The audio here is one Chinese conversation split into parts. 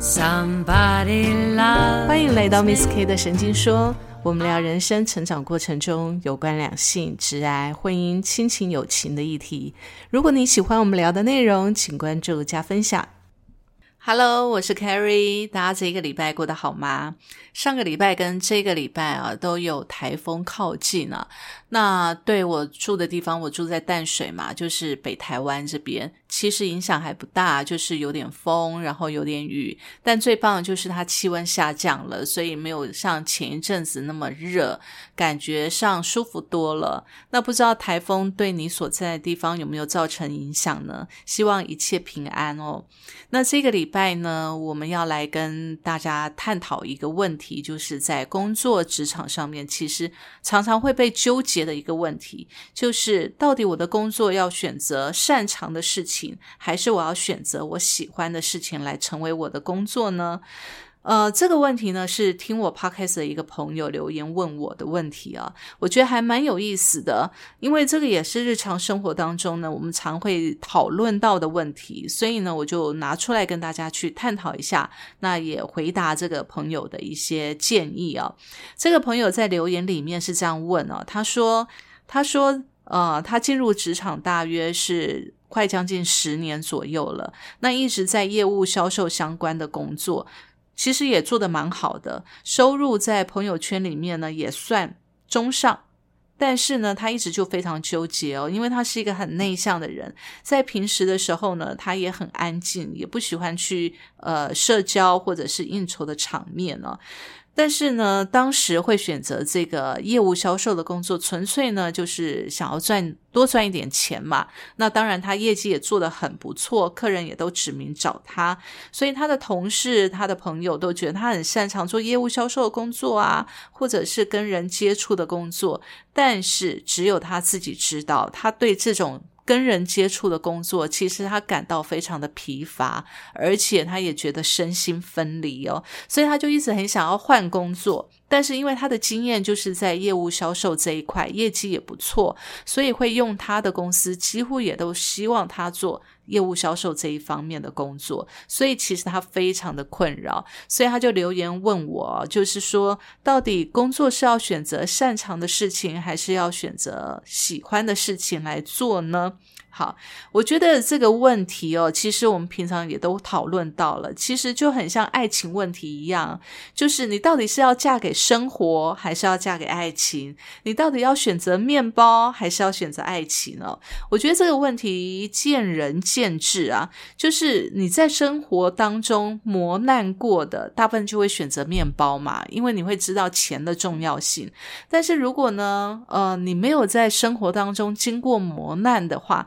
Somebody love 欢迎来到 Miss K 的神经说，我们聊人生成长过程中有关两性、职涯、婚姻、亲情、友情的议题。如果你喜欢我们聊的内容，请关注加分享。Hello，我是 Carrie，大家这个礼拜过得好吗？上个礼拜跟这个礼拜啊，都有台风靠近啊。那对我住的地方，我住在淡水嘛，就是北台湾这边，其实影响还不大，就是有点风，然后有点雨。但最棒的就是它气温下降了，所以没有像前一阵子那么热，感觉上舒服多了。那不知道台风对你所在的地方有没有造成影响呢？希望一切平安哦。那这个礼拜呢，我们要来跟大家探讨一个问题，就是在工作职场上面，其实常常会被纠结的一个问题，就是到底我的工作要选择擅长的事情，还是我要选择我喜欢的事情来成为我的工作呢？呃，这个问题呢，是听我 podcast 的一个朋友留言问我的问题啊，我觉得还蛮有意思的，因为这个也是日常生活当中呢，我们常会讨论到的问题，所以呢，我就拿出来跟大家去探讨一下，那也回答这个朋友的一些建议啊。这个朋友在留言里面是这样问啊，他说，他说，呃，他进入职场大约是快将近十年左右了，那一直在业务销售相关的工作。其实也做得蛮好的，收入在朋友圈里面呢也算中上，但是呢，他一直就非常纠结哦，因为他是一个很内向的人，在平时的时候呢，他也很安静，也不喜欢去呃社交或者是应酬的场面哦。但是呢，当时会选择这个业务销售的工作，纯粹呢就是想要赚多赚一点钱嘛。那当然，他业绩也做得很不错，客人也都指名找他，所以他的同事、他的朋友都觉得他很擅长做业务销售的工作啊，或者是跟人接触的工作。但是只有他自己知道，他对这种。跟人接触的工作，其实他感到非常的疲乏，而且他也觉得身心分离哦，所以他就一直很想要换工作。但是因为他的经验就是在业务销售这一块，业绩也不错，所以会用他的公司，几乎也都希望他做业务销售这一方面的工作。所以其实他非常的困扰，所以他就留言问我，就是说到底工作是要选择擅长的事情，还是要选择喜欢的事情来做呢？好，我觉得这个问题哦，其实我们平常也都讨论到了，其实就很像爱情问题一样，就是你到底是要嫁给生活，还是要嫁给爱情？你到底要选择面包，还是要选择爱情呢？我觉得这个问题见仁见智啊，就是你在生活当中磨难过的，大部分就会选择面包嘛，因为你会知道钱的重要性。但是如果呢，呃，你没有在生活当中经过磨难的话，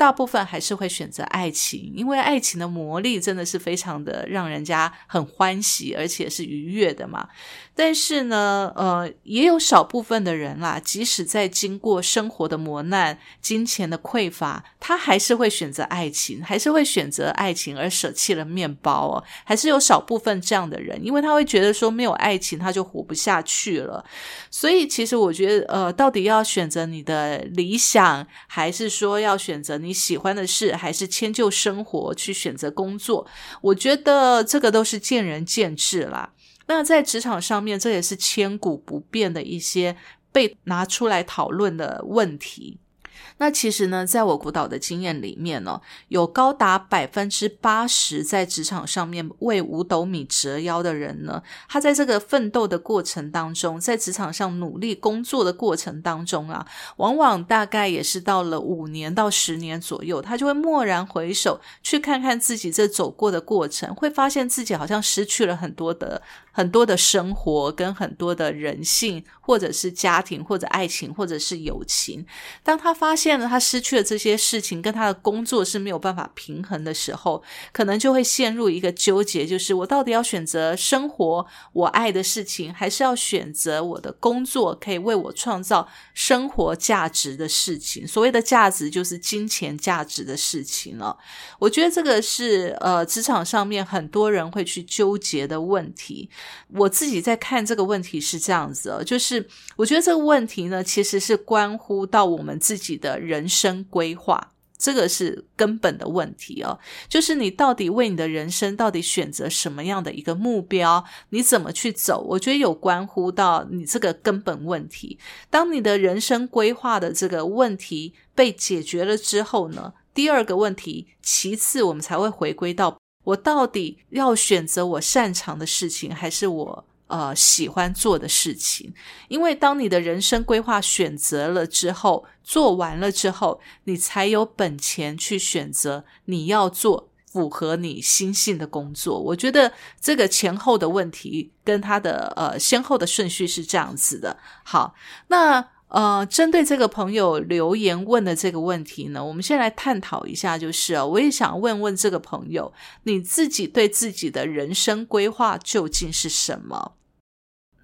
大部分还是会选择爱情，因为爱情的魔力真的是非常的让人家很欢喜，而且是愉悦的嘛。但是呢，呃，也有少部分的人啦，即使在经过生活的磨难、金钱的匮乏，他还是会选择爱情，还是会选择爱情而舍弃了面包哦。还是有少部分这样的人，因为他会觉得说没有爱情他就活不下去了。所以其实我觉得，呃，到底要选择你的理想，还是说要选择你你喜欢的事，还是迁就生活去选择工作？我觉得这个都是见仁见智啦。那在职场上面，这也是千古不变的一些被拿出来讨论的问题。那其实呢，在我辅导的经验里面呢，有高达百分之八十在职场上面为五斗米折腰的人呢，他在这个奋斗的过程当中，在职场上努力工作的过程当中啊，往往大概也是到了五年到十年左右，他就会蓦然回首，去看看自己这走过的过程，会发现自己好像失去了很多的。很多的生活跟很多的人性，或者是家庭，或者爱情，或者是友情。当他发现了他失去了这些事情，跟他的工作是没有办法平衡的时候，可能就会陷入一个纠结，就是我到底要选择生活我爱的事情，还是要选择我的工作可以为我创造生活价值的事情？所谓的价值，就是金钱价值的事情了。我觉得这个是呃职场上面很多人会去纠结的问题。我自己在看这个问题是这样子哦，就是我觉得这个问题呢，其实是关乎到我们自己的人生规划。这个是根本的问题哦，就是你到底为你的人生到底选择什么样的一个目标，你怎么去走？我觉得有关乎到你这个根本问题。当你的人生规划的这个问题被解决了之后呢，第二个问题，其次我们才会回归到我到底要选择我擅长的事情，还是我。呃，喜欢做的事情，因为当你的人生规划选择了之后，做完了之后，你才有本钱去选择你要做符合你心性的工作。我觉得这个前后的问题跟他的呃先后的顺序是这样子的。好，那。呃，针对这个朋友留言问的这个问题呢，我们先来探讨一下，就是啊，我也想问问这个朋友，你自己对自己的人生规划究竟是什么？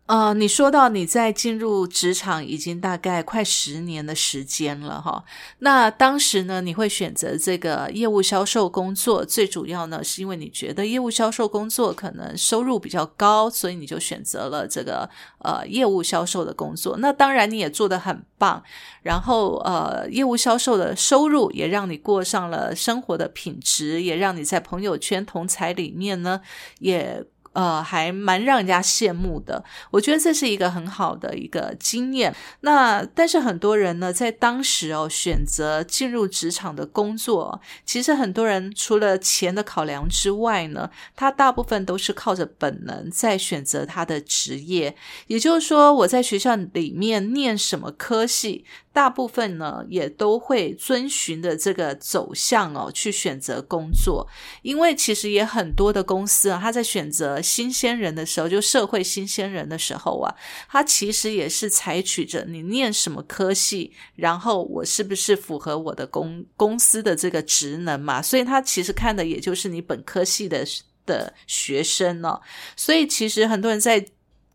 呃，你说到你在进入职场已经大概快十年的时间了哈，那当时呢，你会选择这个业务销售工作，最主要呢是因为你觉得业务销售工作可能收入比较高，所以你就选择了这个呃业务销售的工作。那当然你也做得很棒，然后呃业务销售的收入也让你过上了生活的品质，也让你在朋友圈同才里面呢也。呃，还蛮让人家羡慕的。我觉得这是一个很好的一个经验。那但是很多人呢，在当时哦，选择进入职场的工作，其实很多人除了钱的考量之外呢，他大部分都是靠着本能在选择他的职业。也就是说，我在学校里面念什么科系。大部分呢，也都会遵循的这个走向哦，去选择工作。因为其实也很多的公司啊，他在选择新鲜人的时候，就社会新鲜人的时候啊，他其实也是采取着你念什么科系，然后我是不是符合我的公公司的这个职能嘛？所以他其实看的也就是你本科系的的学生哦。所以其实很多人在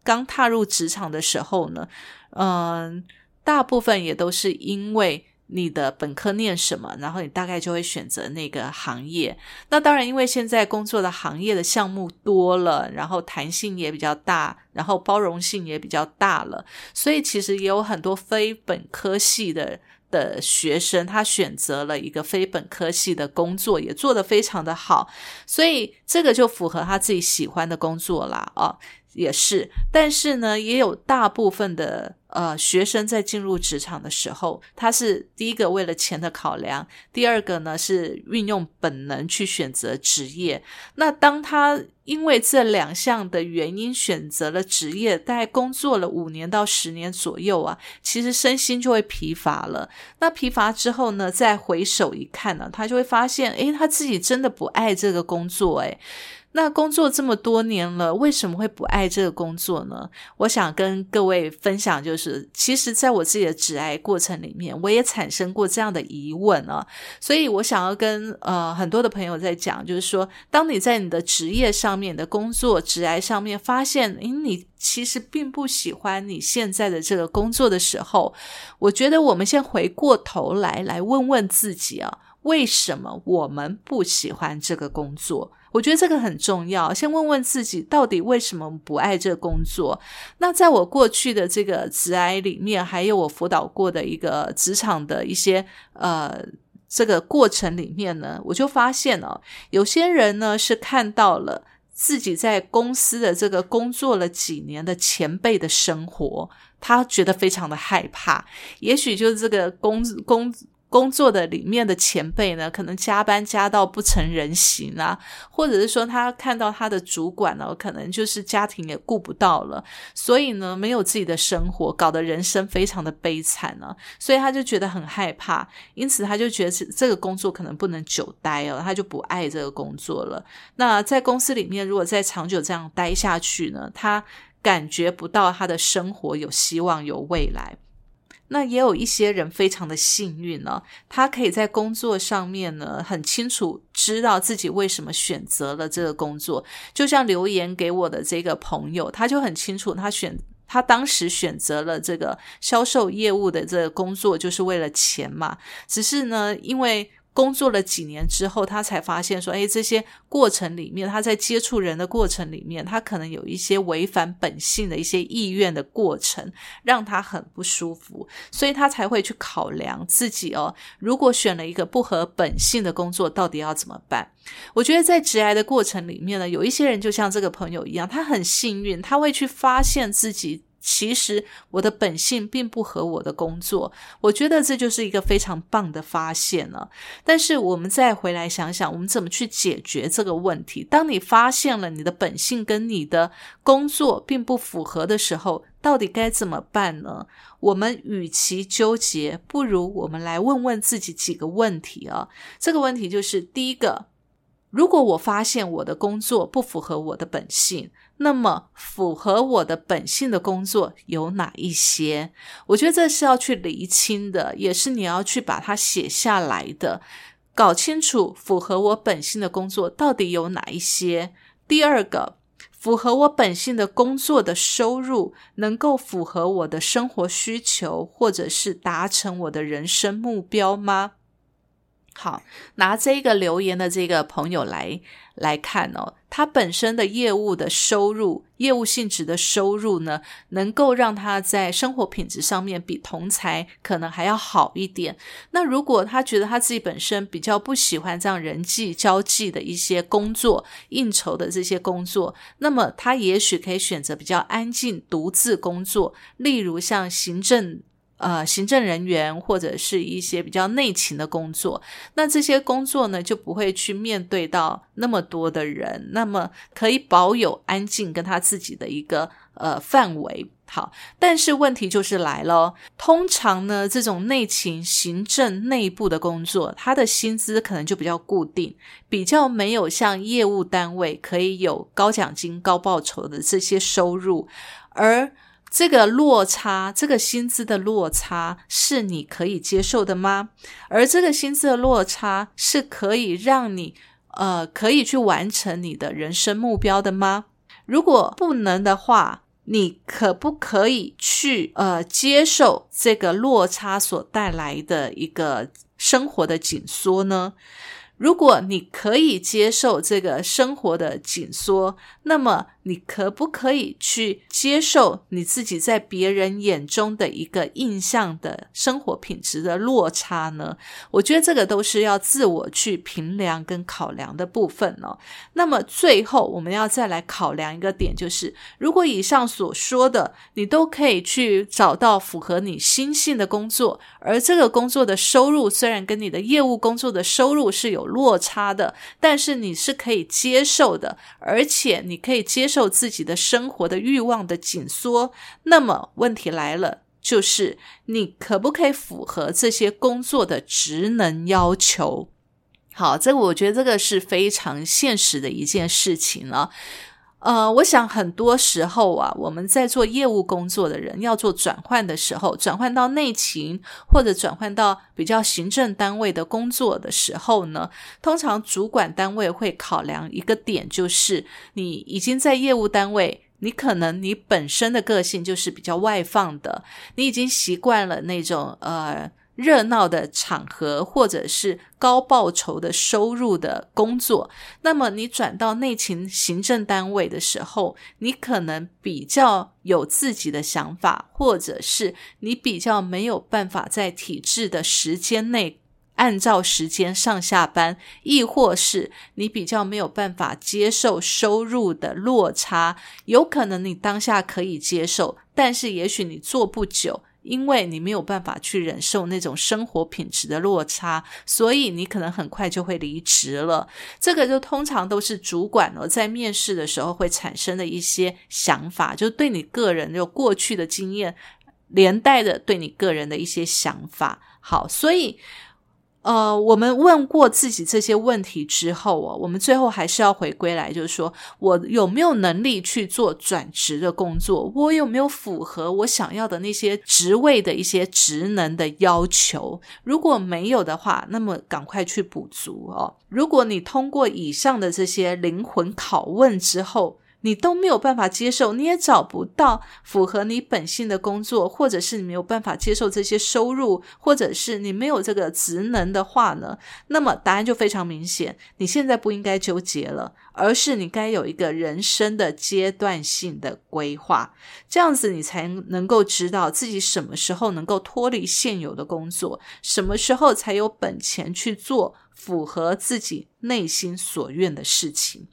刚踏入职场的时候呢，嗯。大部分也都是因为你的本科念什么，然后你大概就会选择那个行业。那当然，因为现在工作的行业的项目多了，然后弹性也比较大，然后包容性也比较大了，所以其实也有很多非本科系的的学生，他选择了一个非本科系的工作，也做得非常的好，所以这个就符合他自己喜欢的工作啦，啊，也是。但是呢，也有大部分的。呃，学生在进入职场的时候，他是第一个为了钱的考量，第二个呢是运用本能去选择职业。那当他因为这两项的原因选择了职业，大概工作了五年到十年左右啊，其实身心就会疲乏了。那疲乏之后呢，再回首一看呢，他就会发现，诶，他自己真的不爱这个工作，诶。那工作这么多年了，为什么会不爱这个工作呢？我想跟各位分享，就是其实在我自己的职涯过程里面，我也产生过这样的疑问啊。所以我想要跟呃很多的朋友在讲，就是说，当你在你的职业上面的工作职涯上面发现，诶，你其实并不喜欢你现在的这个工作的时候，我觉得我们先回过头来来问问自己啊，为什么我们不喜欢这个工作？我觉得这个很重要，先问问自己到底为什么不爱这工作。那在我过去的这个职涯里面，还有我辅导过的一个职场的一些呃这个过程里面呢，我就发现哦，有些人呢是看到了自己在公司的这个工作了几年的前辈的生活，他觉得非常的害怕。也许就是这个工工。工作的里面的前辈呢，可能加班加到不成人形啊，或者是说他看到他的主管呢，可能就是家庭也顾不到了，所以呢，没有自己的生活，搞得人生非常的悲惨呢，所以他就觉得很害怕，因此他就觉得这个工作可能不能久待哦，他就不爱这个工作了。那在公司里面，如果再长久这样待下去呢，他感觉不到他的生活有希望、有未来。那也有一些人非常的幸运呢，他可以在工作上面呢，很清楚知道自己为什么选择了这个工作。就像留言给我的这个朋友，他就很清楚，他选他当时选择了这个销售业务的这个工作，就是为了钱嘛。只是呢，因为工作了几年之后，他才发现说，哎，这些过程里面，他在接触人的过程里面，他可能有一些违反本性的一些意愿的过程，让他很不舒服，所以他才会去考量自己哦，如果选了一个不合本性的工作，到底要怎么办？我觉得在职涯的过程里面呢，有一些人就像这个朋友一样，他很幸运，他会去发现自己。其实我的本性并不合我的工作，我觉得这就是一个非常棒的发现了。但是我们再回来想想，我们怎么去解决这个问题？当你发现了你的本性跟你的工作并不符合的时候，到底该怎么办呢？我们与其纠结，不如我们来问问自己几个问题啊。这个问题就是第一个。如果我发现我的工作不符合我的本性，那么符合我的本性的工作有哪一些？我觉得这是要去厘清的，也是你要去把它写下来的，搞清楚符合我本性的工作到底有哪一些。第二个，符合我本性的工作的收入能够符合我的生活需求，或者是达成我的人生目标吗？好，拿这个留言的这个朋友来来看哦，他本身的业务的收入、业务性质的收入呢，能够让他在生活品质上面比同才可能还要好一点。那如果他觉得他自己本身比较不喜欢这样人际交际的一些工作、应酬的这些工作，那么他也许可以选择比较安静、独自工作，例如像行政。呃，行政人员或者是一些比较内勤的工作，那这些工作呢，就不会去面对到那么多的人，那么可以保有安静跟他自己的一个呃范围。好，但是问题就是来了，通常呢，这种内勤、行政内部的工作，他的薪资可能就比较固定，比较没有像业务单位可以有高奖金、高报酬的这些收入，而。这个落差，这个薪资的落差是你可以接受的吗？而这个薪资的落差是可以让你呃可以去完成你的人生目标的吗？如果不能的话，你可不可以去呃接受这个落差所带来的一个生活的紧缩呢？如果你可以接受这个生活的紧缩，那么。你可不可以去接受你自己在别人眼中的一个印象的生活品质的落差呢？我觉得这个都是要自我去评量跟考量的部分哦。那么最后我们要再来考量一个点，就是如果以上所说的你都可以去找到符合你心性的工作，而这个工作的收入虽然跟你的业务工作的收入是有落差的，但是你是可以接受的，而且你可以接受。自己的生活的欲望的紧缩，那么问题来了，就是你可不可以符合这些工作的职能要求？好，这个我觉得这个是非常现实的一件事情了。呃，我想很多时候啊，我们在做业务工作的人要做转换的时候，转换到内勤或者转换到比较行政单位的工作的时候呢，通常主管单位会考量一个点，就是你已经在业务单位，你可能你本身的个性就是比较外放的，你已经习惯了那种呃。热闹的场合，或者是高报酬的收入的工作，那么你转到内勤行政单位的时候，你可能比较有自己的想法，或者是你比较没有办法在体制的时间内按照时间上下班，亦或是你比较没有办法接受收入的落差，有可能你当下可以接受，但是也许你做不久。因为你没有办法去忍受那种生活品质的落差，所以你可能很快就会离职了。这个就通常都是主管呢在面试的时候会产生的一些想法，就对你个人有过去的经验连带的对你个人的一些想法。好，所以。呃，我们问过自己这些问题之后哦，我们最后还是要回归来，就是说我有没有能力去做转职的工作？我有没有符合我想要的那些职位的一些职能的要求？如果没有的话，那么赶快去补足哦。如果你通过以上的这些灵魂拷问之后，你都没有办法接受，你也找不到符合你本性的工作，或者是你没有办法接受这些收入，或者是你没有这个职能的话呢，那么答案就非常明显，你现在不应该纠结了，而是你该有一个人生的阶段性的规划，这样子你才能够知道自己什么时候能够脱离现有的工作，什么时候才有本钱去做符合自己内心所愿的事情。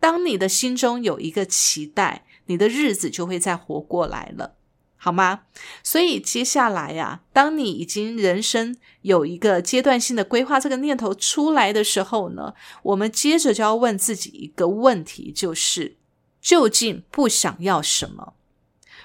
当你的心中有一个期待，你的日子就会再活过来了，好吗？所以接下来呀，当你已经人生有一个阶段性的规划，这个念头出来的时候呢，我们接着就要问自己一个问题，就是究竟不想要什么？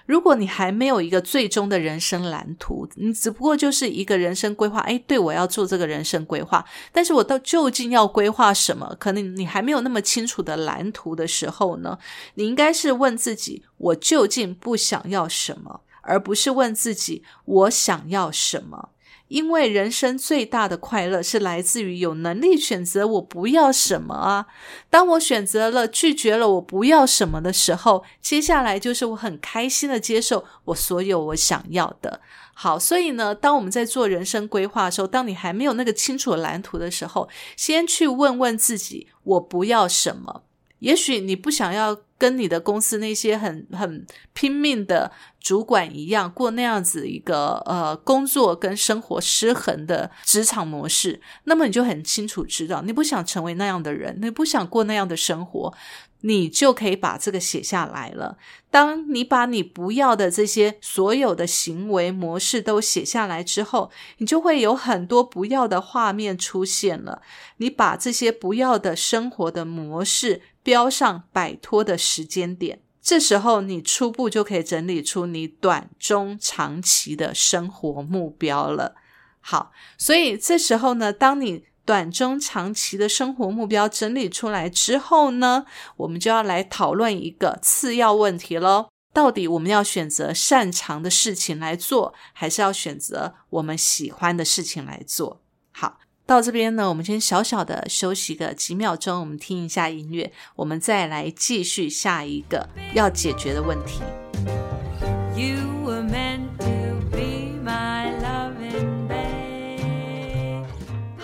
如果你还没有一个最终的人生蓝图，你只不过就是一个人生规划。哎，对，我要做这个人生规划，但是我到究竟要规划什么？可能你还没有那么清楚的蓝图的时候呢，你应该是问自己：我究竟不想要什么，而不是问自己我想要什么。因为人生最大的快乐是来自于有能力选择我不要什么啊。当我选择了拒绝了我不要什么的时候，接下来就是我很开心的接受我所有我想要的。好，所以呢，当我们在做人生规划的时候，当你还没有那个清楚的蓝图的时候，先去问问自己，我不要什么。也许你不想要跟你的公司那些很很拼命的主管一样，过那样子一个呃工作跟生活失衡的职场模式，那么你就很清楚知道，你不想成为那样的人，你不想过那样的生活。你就可以把这个写下来了。当你把你不要的这些所有的行为模式都写下来之后，你就会有很多不要的画面出现了。你把这些不要的生活的模式标上摆脱的时间点，这时候你初步就可以整理出你短、中、长期的生活目标了。好，所以这时候呢，当你短中长期的生活目标整理出来之后呢，我们就要来讨论一个次要问题喽。到底我们要选择擅长的事情来做，还是要选择我们喜欢的事情来做？好，到这边呢，我们先小小的休息个几秒钟，我们听一下音乐，我们再来继续下一个要解决的问题。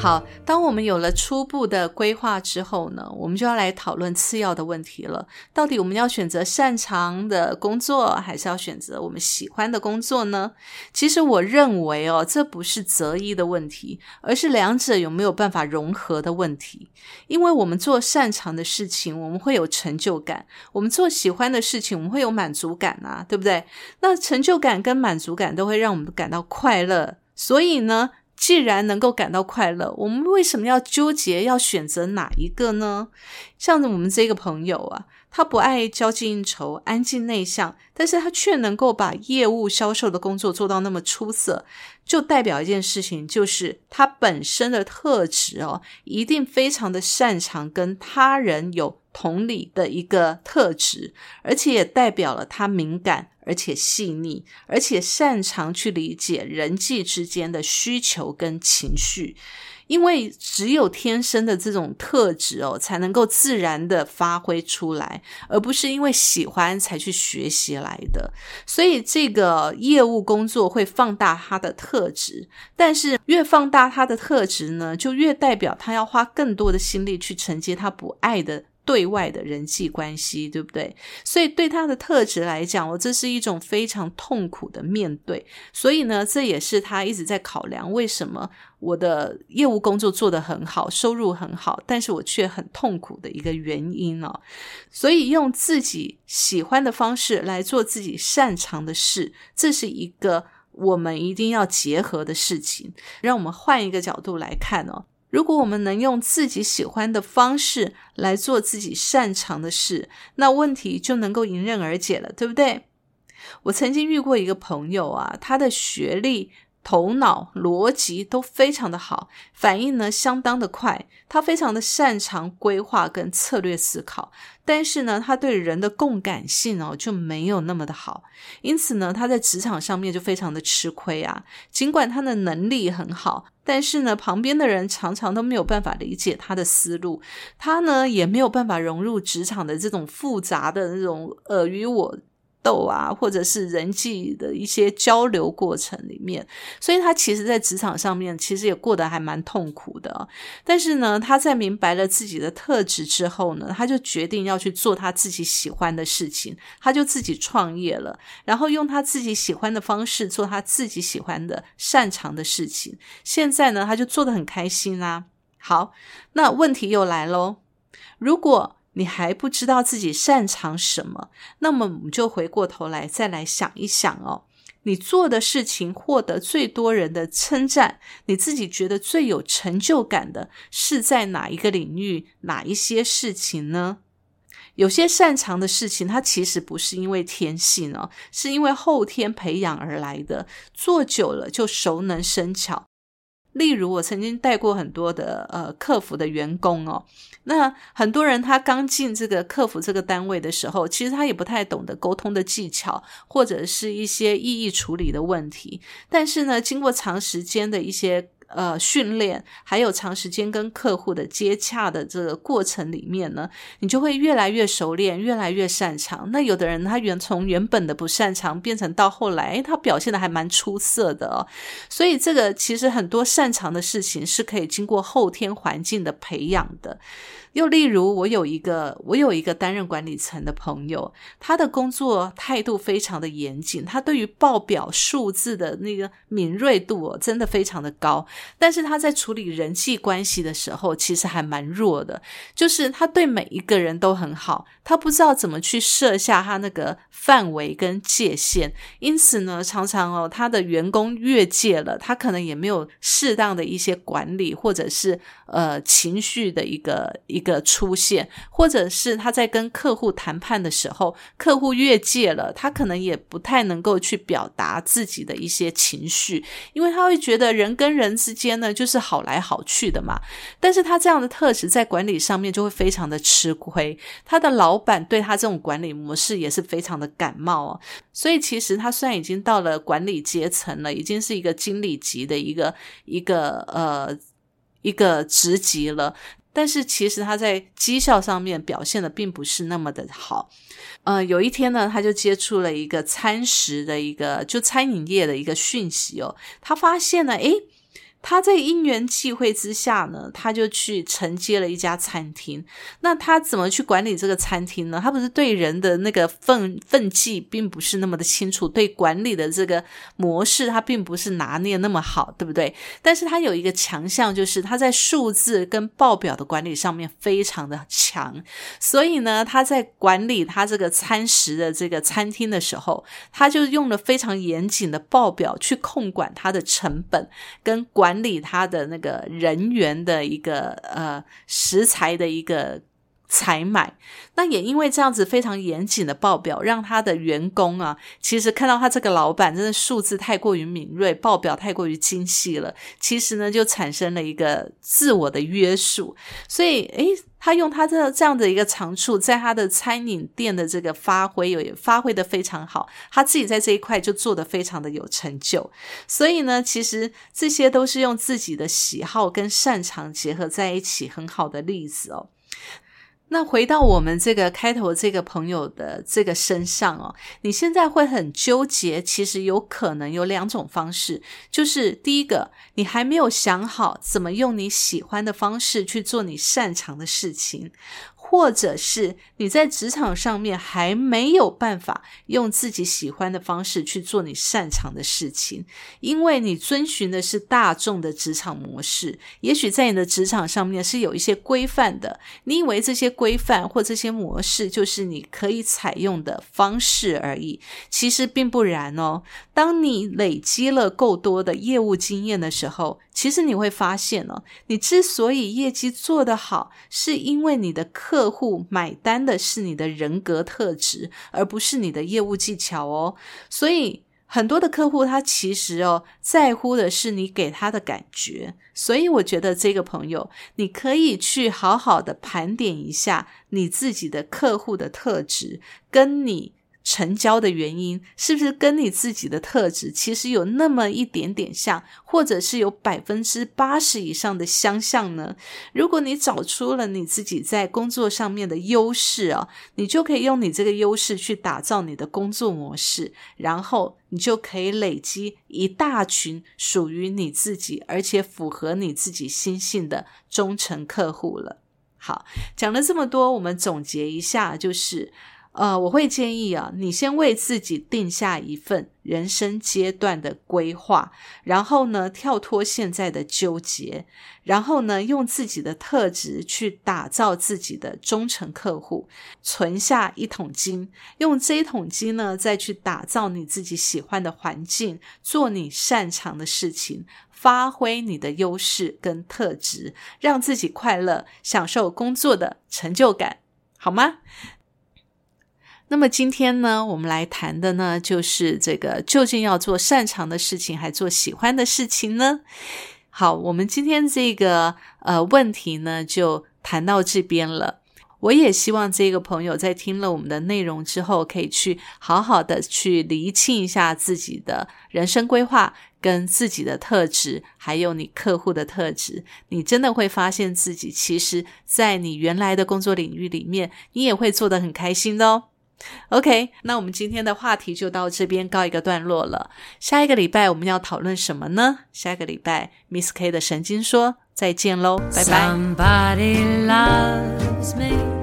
好，当我们有了初步的规划之后呢，我们就要来讨论次要的问题了。到底我们要选择擅长的工作，还是要选择我们喜欢的工作呢？其实我认为哦，这不是择一的问题，而是两者有没有办法融合的问题。因为我们做擅长的事情，我们会有成就感；我们做喜欢的事情，我们会有满足感啊，对不对？那成就感跟满足感都会让我们感到快乐，所以呢，既然能够感到快乐，我们为什么要纠结要选择哪一个呢？像我们这个朋友啊，他不爱交际应酬，安静内向，但是他却能够把业务销售的工作做到那么出色，就代表一件事情，就是他本身的特质哦，一定非常的擅长跟他人有同理的一个特质，而且也代表了他敏感。而且细腻，而且擅长去理解人际之间的需求跟情绪，因为只有天生的这种特质哦，才能够自然的发挥出来，而不是因为喜欢才去学习来的。所以这个业务工作会放大他的特质，但是越放大他的特质呢，就越代表他要花更多的心力去承接他不爱的。对外的人际关系，对不对？所以对他的特质来讲，我这是一种非常痛苦的面对。所以呢，这也是他一直在考量，为什么我的业务工作做得很好，收入很好，但是我却很痛苦的一个原因哦。所以用自己喜欢的方式来做自己擅长的事，这是一个我们一定要结合的事情。让我们换一个角度来看哦。如果我们能用自己喜欢的方式来做自己擅长的事，那问题就能够迎刃而解了，对不对？我曾经遇过一个朋友啊，他的学历头脑逻辑都非常的好，反应呢相当的快，他非常的擅长规划跟策略思考，但是呢，他对人的共感性哦就没有那么的好，因此呢，他在职场上面就非常的吃亏啊。尽管他的能力很好，但是呢，旁边的人常常都没有办法理解他的思路，他呢也没有办法融入职场的这种复杂的那种尔虞我斗啊，或者是人际的一些交流过程里面，所以他其实，在职场上面其实也过得还蛮痛苦的。但是呢，他在明白了自己的特质之后呢，他就决定要去做他自己喜欢的事情，他就自己创业了，然后用他自己喜欢的方式做他自己喜欢的、擅长的事情。现在呢，他就做得很开心啦。好，那问题又来喽，如果你还不知道自己擅长什么，那么我们就回过头来再来想一想哦，你做的事情获得最多人的称赞，你自己觉得最有成就感的是在哪一个领域，哪一些事情呢？有些擅长的事情，它其实不是因为天性哦，是因为后天培养而来的，做久了就熟能生巧。例如，我曾经带过很多的呃客服的员工哦，那很多人他刚进这个客服这个单位的时候，其实他也不太懂得沟通的技巧，或者是一些异议处理的问题，但是呢，经过长时间的一些。呃，训练还有长时间跟客户的接洽的这个过程里面呢，你就会越来越熟练，越来越擅长。那有的人他原从原本的不擅长变成到后来，他表现的还蛮出色的哦。所以这个其实很多擅长的事情是可以经过后天环境的培养的。又例如，我有一个我有一个担任管理层的朋友，他的工作态度非常的严谨，他对于报表数字的那个敏锐度哦，真的非常的高。但是他在处理人际关系的时候，其实还蛮弱的，就是他对每一个人都很好，他不知道怎么去设下他那个范围跟界限，因此呢，常常哦，他的员工越界了，他可能也没有适当的一些管理，或者是呃情绪的一个一。一个出现，或者是他在跟客户谈判的时候，客户越界了，他可能也不太能够去表达自己的一些情绪，因为他会觉得人跟人之间呢，就是好来好去的嘛。但是他这样的特质在管理上面就会非常的吃亏，他的老板对他这种管理模式也是非常的感冒。所以其实他虽然已经到了管理阶层了，已经是一个经理级的一个一个呃一个职级了。但是其实他在绩效上面表现的并不是那么的好，嗯，有一天呢，他就接触了一个餐食的一个就餐饮业的一个讯息哦，他发现呢，诶。他在因缘际会之下呢，他就去承接了一家餐厅。那他怎么去管理这个餐厅呢？他不是对人的那个分分际并不是那么的清楚，对管理的这个模式他并不是拿捏那么好，对不对？但是他有一个强项，就是他在数字跟报表的管理上面非常的强。所以呢，他在管理他这个餐食的这个餐厅的时候，他就用了非常严谨的报表去控管他的成本跟管。管理他的那个人员的一个呃食材的一个采买，那也因为这样子非常严谨的报表，让他的员工啊，其实看到他这个老板真的数字太过于敏锐，报表太过于精细了，其实呢就产生了一个自我的约束，所以诶。他用他这这样的一个长处，在他的餐饮店的这个发挥，也发挥得非常好。他自己在这一块就做得非常的有成就。所以呢，其实这些都是用自己的喜好跟擅长结合在一起，很好的例子哦。那回到我们这个开头这个朋友的这个身上哦，你现在会很纠结，其实有可能有两种方式，就是第一个，你还没有想好怎么用你喜欢的方式去做你擅长的事情。或者是你在职场上面还没有办法用自己喜欢的方式去做你擅长的事情，因为你遵循的是大众的职场模式，也许在你的职场上面是有一些规范的，你以为这些规范或这些模式就是你可以采用的方式而已，其实并不然哦。当你累积了够多的业务经验的时候，其实你会发现哦，你之所以业绩做得好，是因为你的客户买单的是你的人格特质，而不是你的业务技巧哦。所以很多的客户他其实哦在乎的是你给他的感觉，所以我觉得这个朋友你可以去好好的盘点一下你自己的客户的特质，跟你。成交的原因是不是跟你自己的特质其实有那么一点点像，或者是有百分之八十以上的相像呢？如果你找出了你自己在工作上面的优势啊，你就可以用你这个优势去打造你的工作模式，然后你就可以累积一大群属于你自己而且符合你自己心性的忠诚客户了。好，讲了这么多，我们总结一下，就是。呃，我会建议啊，你先为自己定下一份人生阶段的规划，然后呢，跳脱现在的纠结，然后呢，用自己的特质去打造自己的忠诚客户，存下一桶金，用这一桶金呢，再去打造你自己喜欢的环境，做你擅长的事情，发挥你的优势跟特质，让自己快乐，享受工作的成就感，好吗？那么今天呢，我们来谈的呢，就是这个究竟要做擅长的事情，还做喜欢的事情呢？好，我们今天这个呃问题呢，就谈到这边了。我也希望这个朋友在听了我们的内容之后，可以去好好的去厘清一下自己的人生规划，跟自己的特质，还有你客户的特质。你真的会发现自己，其实在你原来的工作领域里面，你也会做得很开心的哦。OK，那我们今天的话题就到这边告一个段落了。下一个礼拜我们要讨论什么呢？下一个礼拜，Miss K 的神经说再见喽，拜拜。Somebody loves me.